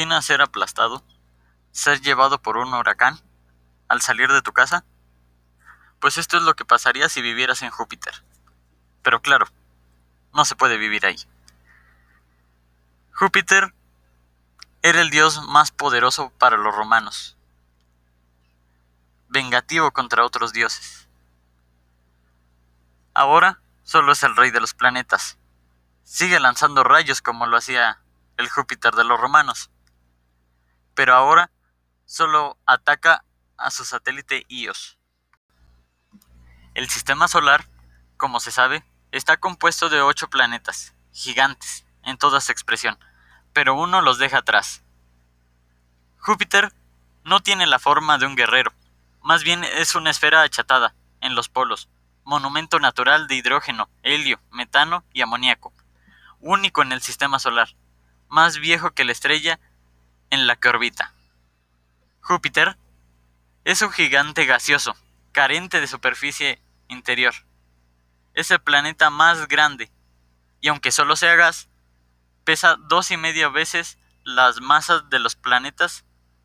¿Te imaginas ser aplastado? ¿Ser llevado por un huracán? ¿Al salir de tu casa? Pues esto es lo que pasaría si vivieras en Júpiter. Pero claro, no se puede vivir ahí. Júpiter era el dios más poderoso para los romanos, vengativo contra otros dioses. Ahora solo es el rey de los planetas. Sigue lanzando rayos como lo hacía el Júpiter de los romanos. Pero ahora solo ataca a su satélite Ios. El sistema solar, como se sabe, está compuesto de ocho planetas, gigantes, en toda su expresión, pero uno los deja atrás. Júpiter no tiene la forma de un guerrero, más bien es una esfera achatada, en los polos, monumento natural de hidrógeno, helio, metano y amoníaco, único en el sistema solar, más viejo que la estrella en la que orbita. Júpiter es un gigante gaseoso, carente de superficie interior. Es el planeta más grande, y aunque solo sea gas, pesa dos y media veces las masas de los planetas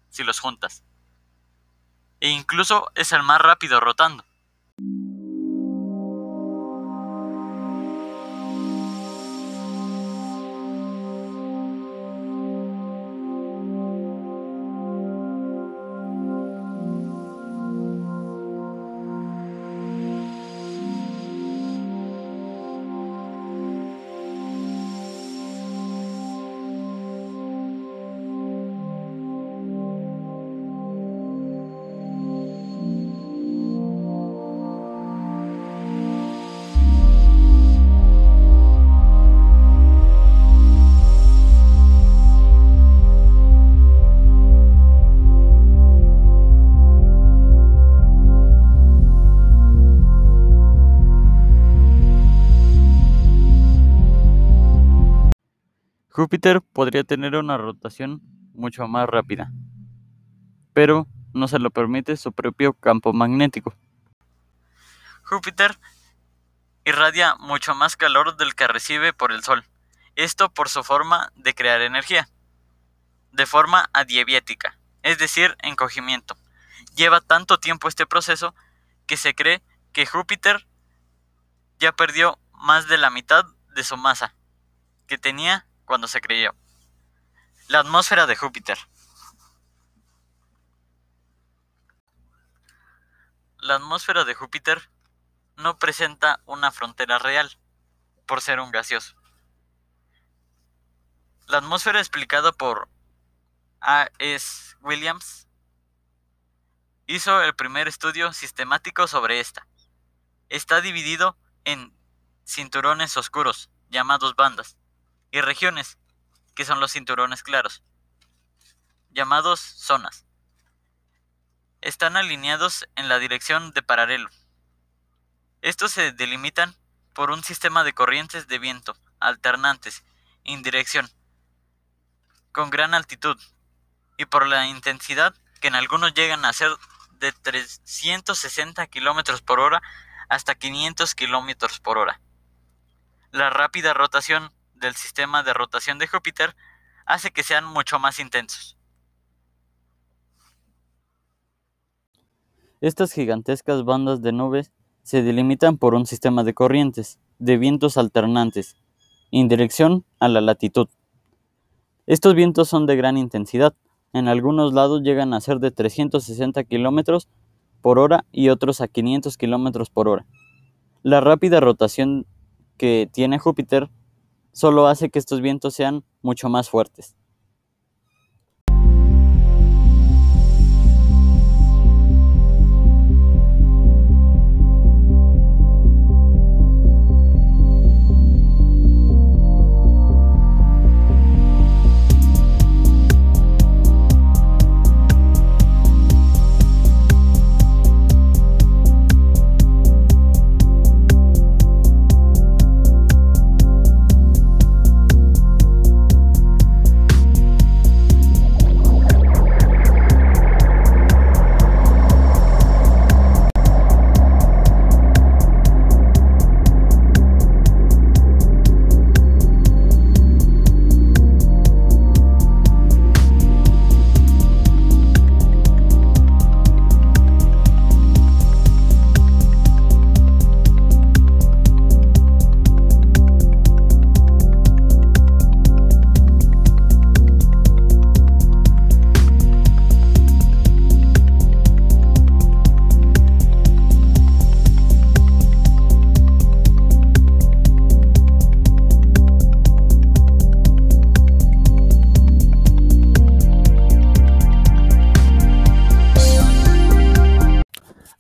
si los juntas. E incluso es el más rápido rotando. Júpiter podría tener una rotación mucho más rápida, pero no se lo permite su propio campo magnético. Júpiter irradia mucho más calor del que recibe por el Sol, esto por su forma de crear energía, de forma adiabática, es decir, encogimiento. Lleva tanto tiempo este proceso que se cree que Júpiter ya perdió más de la mitad de su masa que tenía cuando se creyó. La atmósfera de Júpiter. La atmósfera de Júpiter no presenta una frontera real, por ser un gaseoso. La atmósfera explicada por A. S. Williams hizo el primer estudio sistemático sobre esta. Está dividido en cinturones oscuros, llamados bandas, y regiones, que son los cinturones claros, llamados zonas. Están alineados en la dirección de paralelo. Estos se delimitan por un sistema de corrientes de viento alternantes en dirección, con gran altitud, y por la intensidad que en algunos llegan a ser de 360 km por hora hasta 500 km por hora. La rápida rotación del sistema de rotación de Júpiter hace que sean mucho más intensos. Estas gigantescas bandas de nubes se delimitan por un sistema de corrientes, de vientos alternantes, en dirección a la latitud. Estos vientos son de gran intensidad, en algunos lados llegan a ser de 360 km por hora y otros a 500 km por hora. La rápida rotación que tiene Júpiter solo hace que estos vientos sean mucho más fuertes.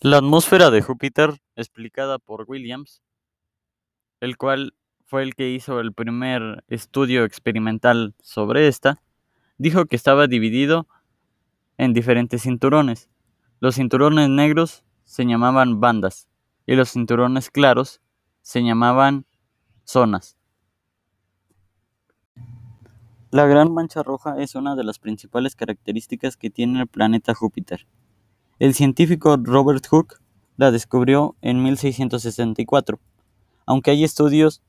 La atmósfera de Júpiter, explicada por Williams, el cual fue el que hizo el primer estudio experimental sobre esta, dijo que estaba dividido en diferentes cinturones. Los cinturones negros se llamaban bandas y los cinturones claros se llamaban zonas. La gran mancha roja es una de las principales características que tiene el planeta Júpiter. El científico Robert Hooke la descubrió en 1664, aunque hay estudios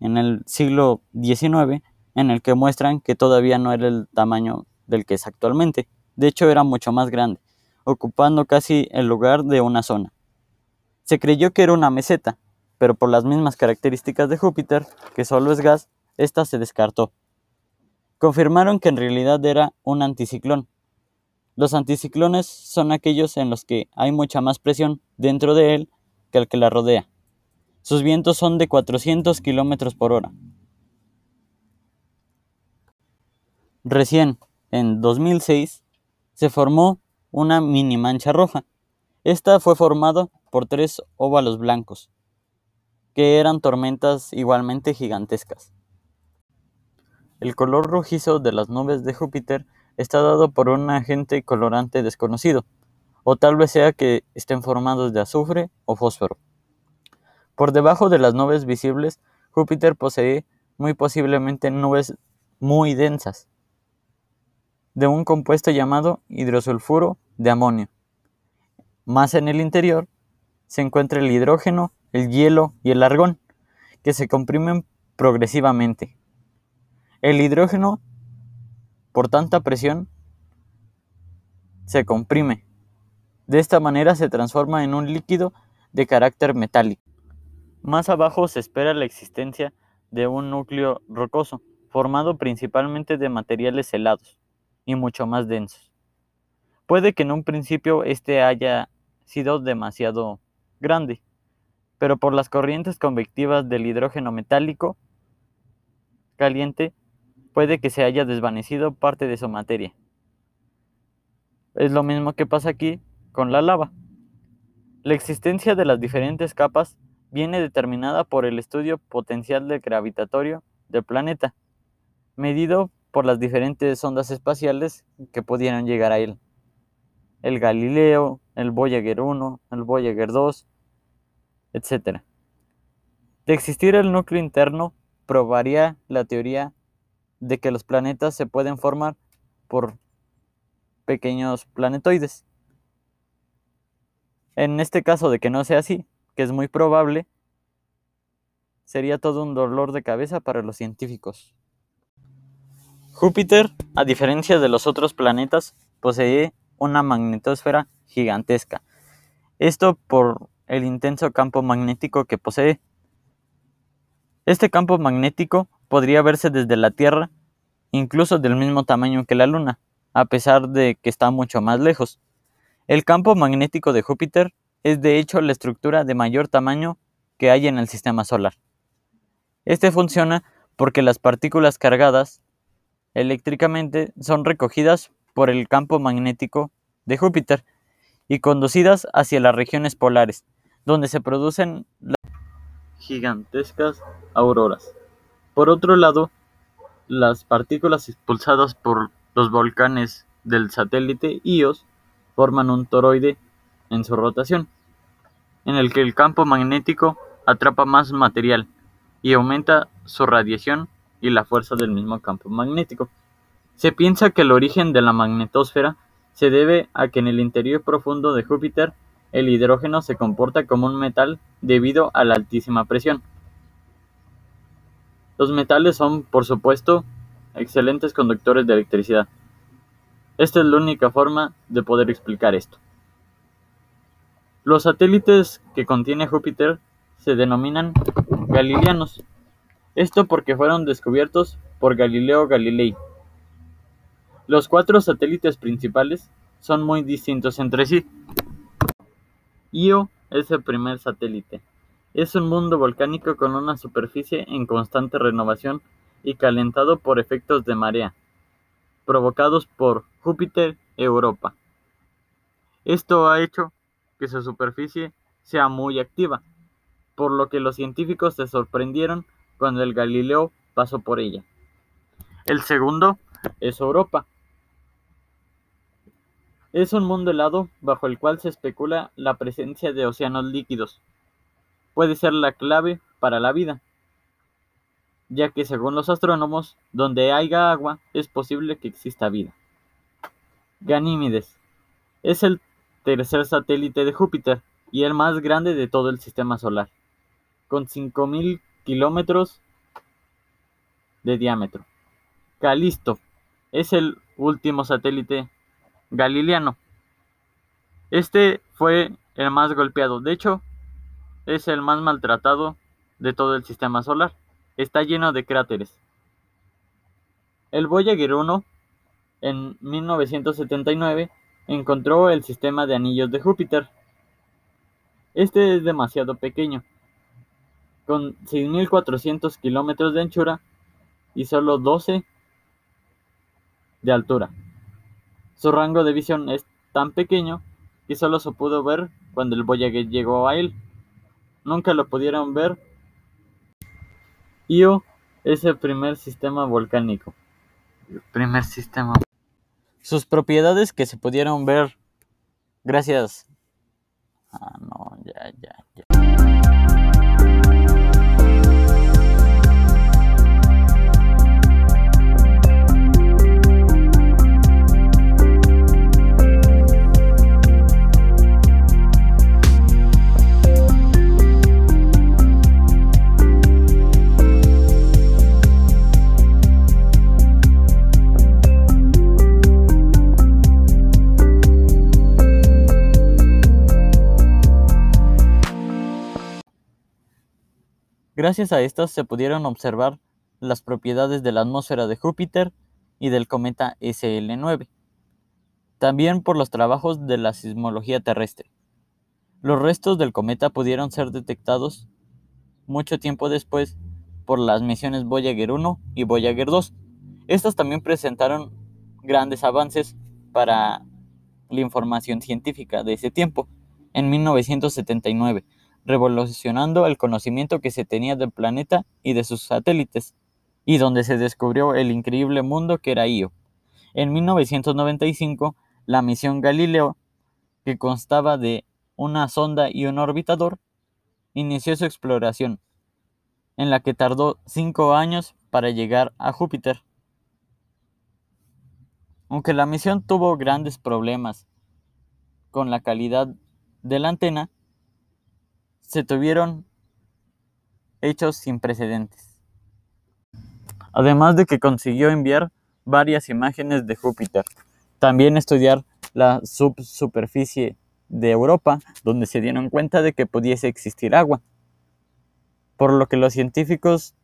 en el siglo XIX en el que muestran que todavía no era el tamaño del que es actualmente. De hecho, era mucho más grande, ocupando casi el lugar de una zona. Se creyó que era una meseta, pero por las mismas características de Júpiter, que solo es gas, esta se descartó. Confirmaron que en realidad era un anticiclón. Los anticiclones son aquellos en los que hay mucha más presión dentro de él que el que la rodea. Sus vientos son de 400 km por hora. Recién, en 2006, se formó una mini mancha roja. Esta fue formada por tres óvalos blancos, que eran tormentas igualmente gigantescas. El color rojizo de las nubes de Júpiter está dado por un agente colorante desconocido, o tal vez sea que estén formados de azufre o fósforo. Por debajo de las nubes visibles, Júpiter posee muy posiblemente nubes muy densas, de un compuesto llamado hidrosulfuro de amonio. Más en el interior se encuentra el hidrógeno, el hielo y el argón, que se comprimen progresivamente. El hidrógeno, por tanta presión, se comprime. De esta manera se transforma en un líquido de carácter metálico. Más abajo se espera la existencia de un núcleo rocoso, formado principalmente de materiales helados y mucho más densos. Puede que en un principio este haya sido demasiado grande, pero por las corrientes convectivas del hidrógeno metálico caliente puede que se haya desvanecido parte de su materia. Es lo mismo que pasa aquí con la lava. La existencia de las diferentes capas viene determinada por el estudio potencial del gravitatorio del planeta, medido por las diferentes ondas espaciales que pudieran llegar a él. El Galileo, el Voyager 1, el Voyager 2, etc. De existir el núcleo interno, probaría la teoría de que los planetas se pueden formar por pequeños planetoides. En este caso de que no sea así, que es muy probable, sería todo un dolor de cabeza para los científicos. Júpiter, a diferencia de los otros planetas, posee una magnetosfera gigantesca. Esto por el intenso campo magnético que posee. Este campo magnético podría verse desde la Tierra, incluso del mismo tamaño que la Luna, a pesar de que está mucho más lejos. El campo magnético de Júpiter es de hecho la estructura de mayor tamaño que hay en el sistema solar. Este funciona porque las partículas cargadas eléctricamente son recogidas por el campo magnético de Júpiter y conducidas hacia las regiones polares, donde se producen las gigantescas auroras. Por otro lado, las partículas expulsadas por los volcanes del satélite Ios forman un toroide en su rotación, en el que el campo magnético atrapa más material y aumenta su radiación y la fuerza del mismo campo magnético. Se piensa que el origen de la magnetosfera se debe a que en el interior profundo de Júpiter el hidrógeno se comporta como un metal debido a la altísima presión. Los metales son, por supuesto, excelentes conductores de electricidad. Esta es la única forma de poder explicar esto. Los satélites que contiene Júpiter se denominan galileanos, esto porque fueron descubiertos por Galileo Galilei. Los cuatro satélites principales son muy distintos entre sí. Io es el primer satélite. Es un mundo volcánico con una superficie en constante renovación y calentado por efectos de marea, provocados por Júpiter Europa. Esto ha hecho que su superficie sea muy activa, por lo que los científicos se sorprendieron cuando el Galileo pasó por ella. El segundo es Europa. Es un mundo helado bajo el cual se especula la presencia de océanos líquidos. Puede ser la clave para la vida, ya que según los astrónomos, donde haya agua es posible que exista vida. Ganímedes es el tercer satélite de Júpiter y el más grande de todo el sistema solar, con 5.000 kilómetros de diámetro. Calisto es el último satélite galileano. Este fue el más golpeado, de hecho, es el más maltratado de todo el sistema solar. Está lleno de cráteres. El Voyager 1, en 1979, encontró el sistema de anillos de Júpiter. Este es demasiado pequeño, con 6.400 kilómetros de anchura y solo 12 de altura. Su rango de visión es tan pequeño que solo se pudo ver cuando el Voyager llegó a él. Nunca lo pudieron ver. Io es el primer sistema volcánico. El primer sistema. Sus propiedades que se pudieron ver gracias. Ah, no, ya, ya, ya. Gracias a estas se pudieron observar las propiedades de la atmósfera de Júpiter y del cometa SL9, también por los trabajos de la sismología terrestre. Los restos del cometa pudieron ser detectados mucho tiempo después por las misiones Voyager 1 y Voyager 2. Estas también presentaron grandes avances para la información científica de ese tiempo, en 1979 revolucionando el conocimiento que se tenía del planeta y de sus satélites, y donde se descubrió el increíble mundo que era Io. En 1995, la misión Galileo, que constaba de una sonda y un orbitador, inició su exploración, en la que tardó cinco años para llegar a Júpiter. Aunque la misión tuvo grandes problemas con la calidad de la antena, se tuvieron hechos sin precedentes. Además de que consiguió enviar varias imágenes de Júpiter. También estudiar la subsuperficie de Europa, donde se dieron cuenta de que pudiese existir agua. Por lo que los científicos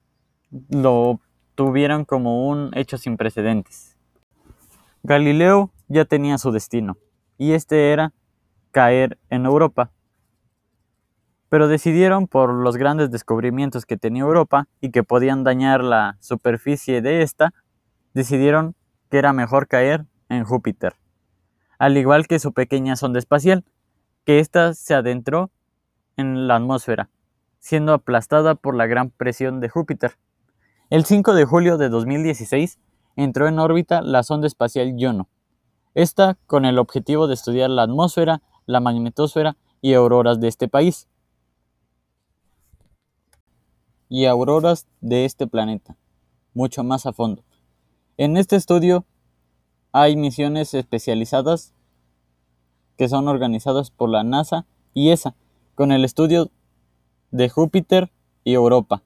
lo tuvieron como un hecho sin precedentes. Galileo ya tenía su destino, y este era caer en Europa, pero decidieron por los grandes descubrimientos que tenía Europa y que podían dañar la superficie de esta, decidieron que era mejor caer en Júpiter, al igual que su pequeña sonda espacial, que ésta se adentró en la atmósfera, siendo aplastada por la gran presión de Júpiter. El 5 de julio de 2016 entró en órbita la sonda espacial Juno, esta con el objetivo de estudiar la atmósfera, la magnetosfera y auroras de este país y auroras de este planeta, mucho más a fondo. En este estudio hay misiones especializadas que son organizadas por la NASA y ESA, con el estudio de Júpiter y Europa.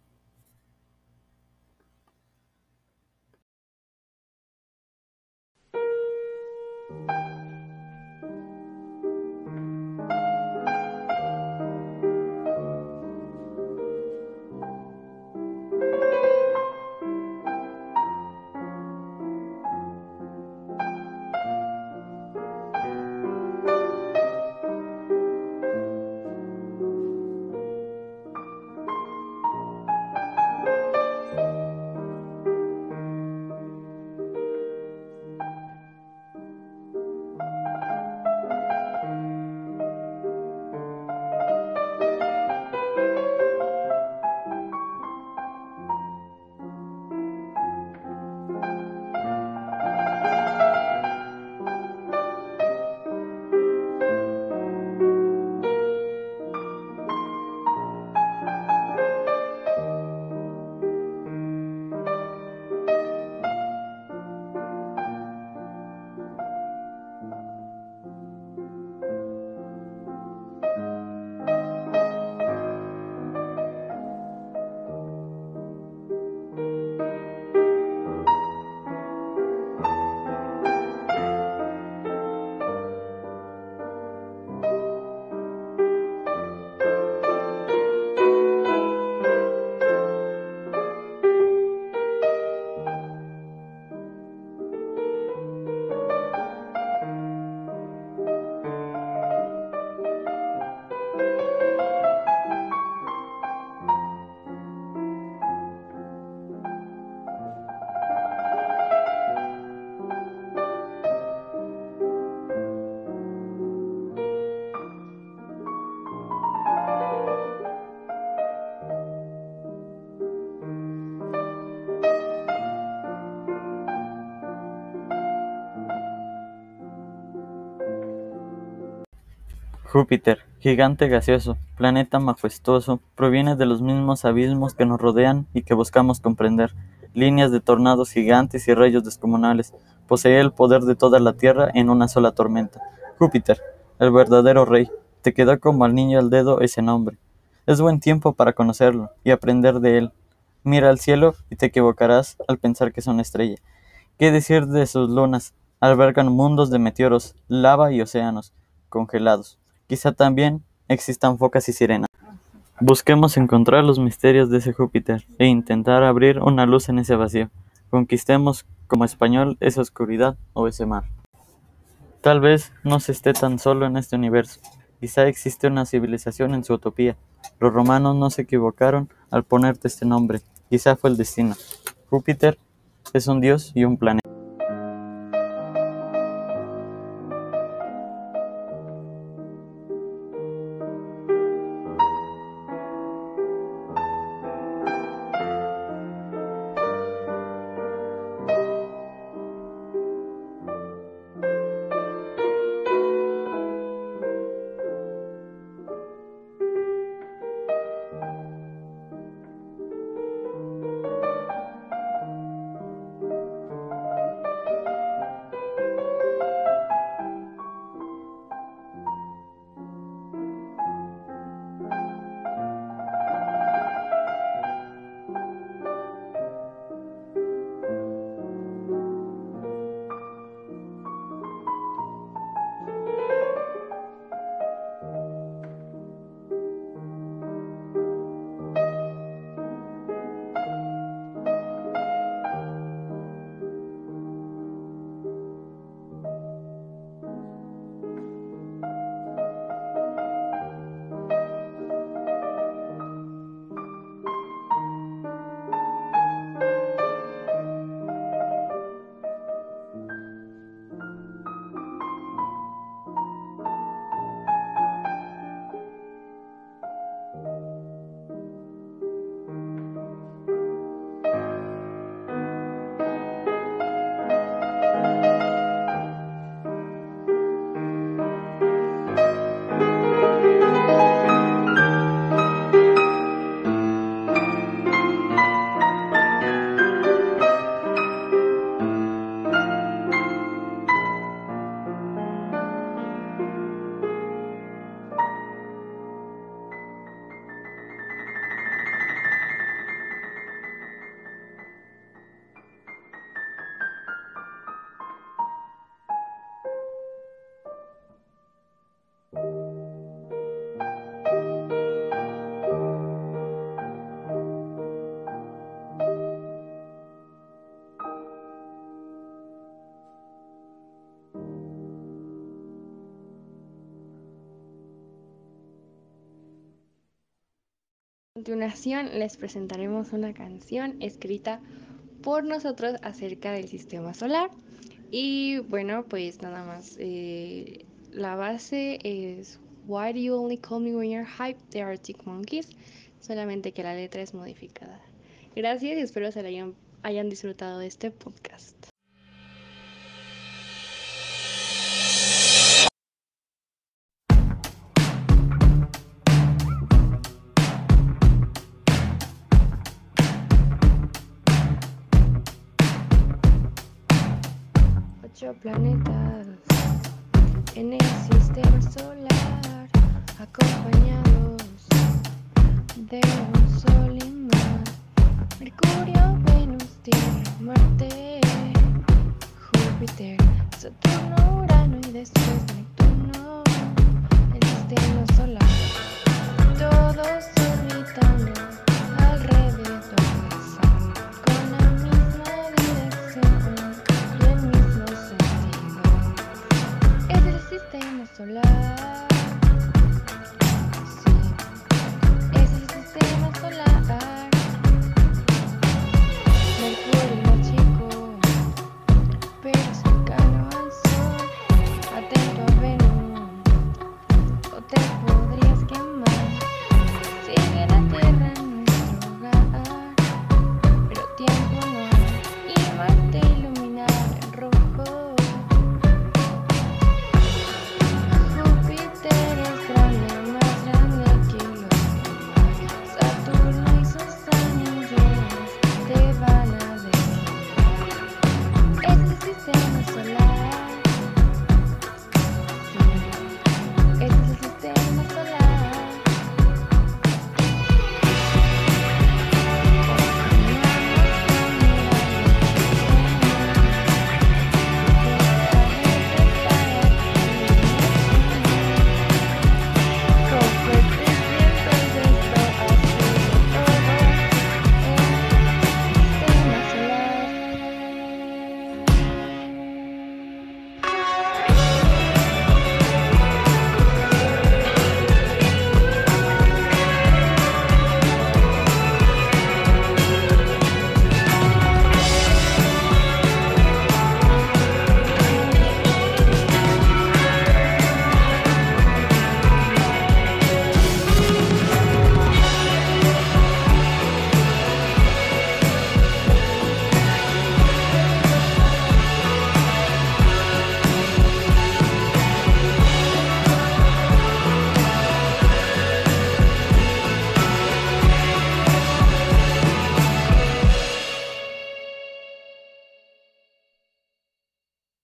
Júpiter, gigante gaseoso, planeta majestuoso, proviene de los mismos abismos que nos rodean y que buscamos comprender. Líneas de tornados gigantes y rayos descomunales. Posee el poder de toda la Tierra en una sola tormenta. Júpiter, el verdadero rey, te quedó como al niño al dedo ese nombre. Es buen tiempo para conocerlo y aprender de él. Mira al cielo y te equivocarás al pensar que es una estrella. ¿Qué decir de sus lunas? Albergan mundos de meteoros, lava y océanos congelados. Quizá también existan focas y sirenas. Busquemos encontrar los misterios de ese Júpiter e intentar abrir una luz en ese vacío. Conquistemos como español esa oscuridad o ese mar. Tal vez no se esté tan solo en este universo. Quizá existe una civilización en su utopía. Los romanos no se equivocaron al ponerte este nombre. Quizá fue el destino. Júpiter es un dios y un planeta. Continuación les presentaremos una canción escrita por nosotros acerca del sistema solar. Y bueno, pues nada más. Eh, la base es Why Do You Only Call Me When You're Hype The Arctic Monkeys. Solamente que la letra es modificada. Gracias y espero se hayan, hayan disfrutado de este podcast. Planetas en el sistema solar, acompañados de un sol y más. Mercurio, Venus, Tierra, Marte, Júpiter, Saturno, Urano y después Neptuno, el sistema solar. Solar.